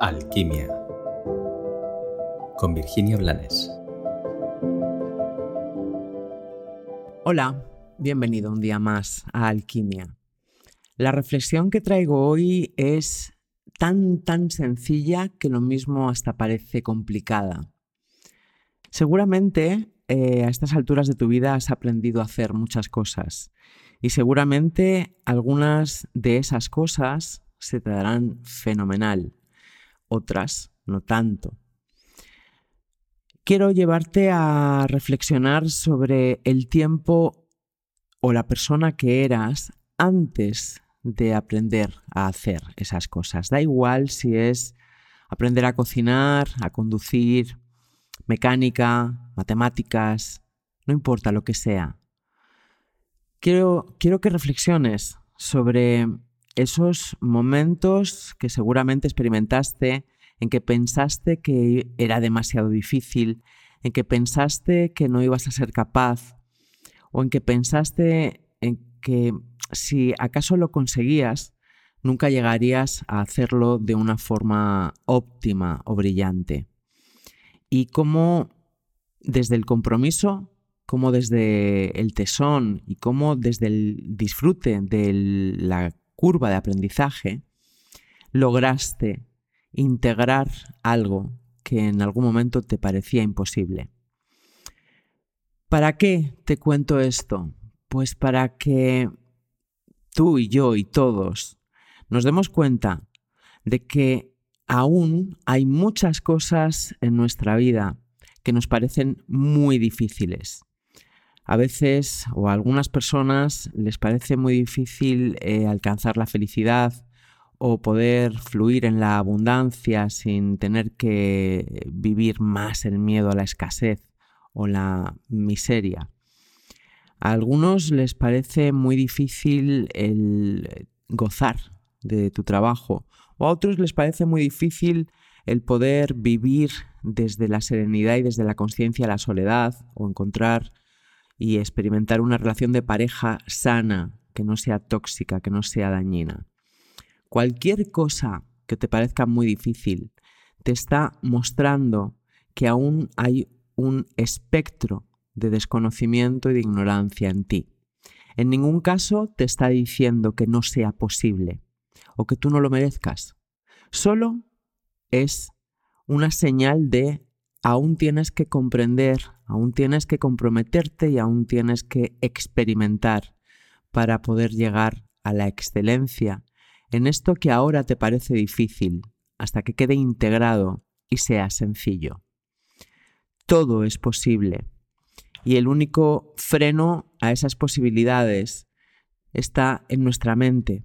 Alquimia con Virginia Blanes. Hola, bienvenido un día más a Alquimia. La reflexión que traigo hoy es tan, tan sencilla que lo mismo hasta parece complicada. Seguramente eh, a estas alturas de tu vida has aprendido a hacer muchas cosas y seguramente algunas de esas cosas se te darán fenomenal otras no tanto. Quiero llevarte a reflexionar sobre el tiempo o la persona que eras antes de aprender a hacer esas cosas. Da igual si es aprender a cocinar, a conducir, mecánica, matemáticas, no importa lo que sea. Quiero, quiero que reflexiones sobre esos momentos que seguramente experimentaste en que pensaste que era demasiado difícil, en que pensaste que no ibas a ser capaz, o en que pensaste en que si acaso lo conseguías, nunca llegarías a hacerlo de una forma óptima o brillante. Y cómo desde el compromiso, como desde el tesón y como desde el disfrute de la curva de aprendizaje, lograste integrar algo que en algún momento te parecía imposible. ¿Para qué te cuento esto? Pues para que tú y yo y todos nos demos cuenta de que aún hay muchas cosas en nuestra vida que nos parecen muy difíciles a veces o a algunas personas les parece muy difícil eh, alcanzar la felicidad o poder fluir en la abundancia sin tener que vivir más el miedo a la escasez o la miseria. A algunos les parece muy difícil el gozar de tu trabajo o a otros les parece muy difícil el poder vivir desde la serenidad y desde la conciencia la soledad o encontrar y experimentar una relación de pareja sana, que no sea tóxica, que no sea dañina. Cualquier cosa que te parezca muy difícil te está mostrando que aún hay un espectro de desconocimiento y de ignorancia en ti. En ningún caso te está diciendo que no sea posible o que tú no lo merezcas. Solo es una señal de aún tienes que comprender, aún tienes que comprometerte y aún tienes que experimentar para poder llegar a la excelencia en esto que ahora te parece difícil, hasta que quede integrado y sea sencillo. Todo es posible y el único freno a esas posibilidades está en nuestra mente,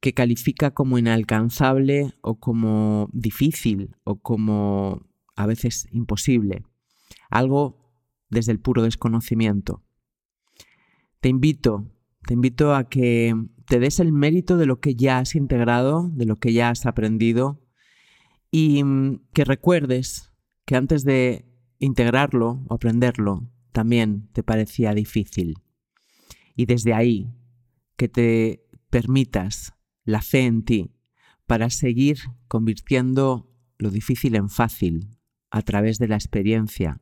que califica como inalcanzable o como difícil o como a veces imposible, algo desde el puro desconocimiento. Te invito, te invito a que te des el mérito de lo que ya has integrado, de lo que ya has aprendido y mm, que recuerdes que antes de integrarlo o aprenderlo también te parecía difícil. Y desde ahí que te permitas la fe en ti para seguir convirtiendo lo difícil en fácil, a través de la experiencia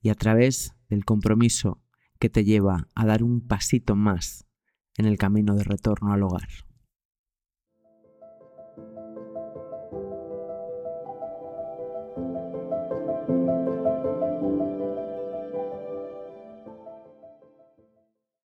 y a través del compromiso que te lleva a dar un pasito más en el camino de retorno al hogar.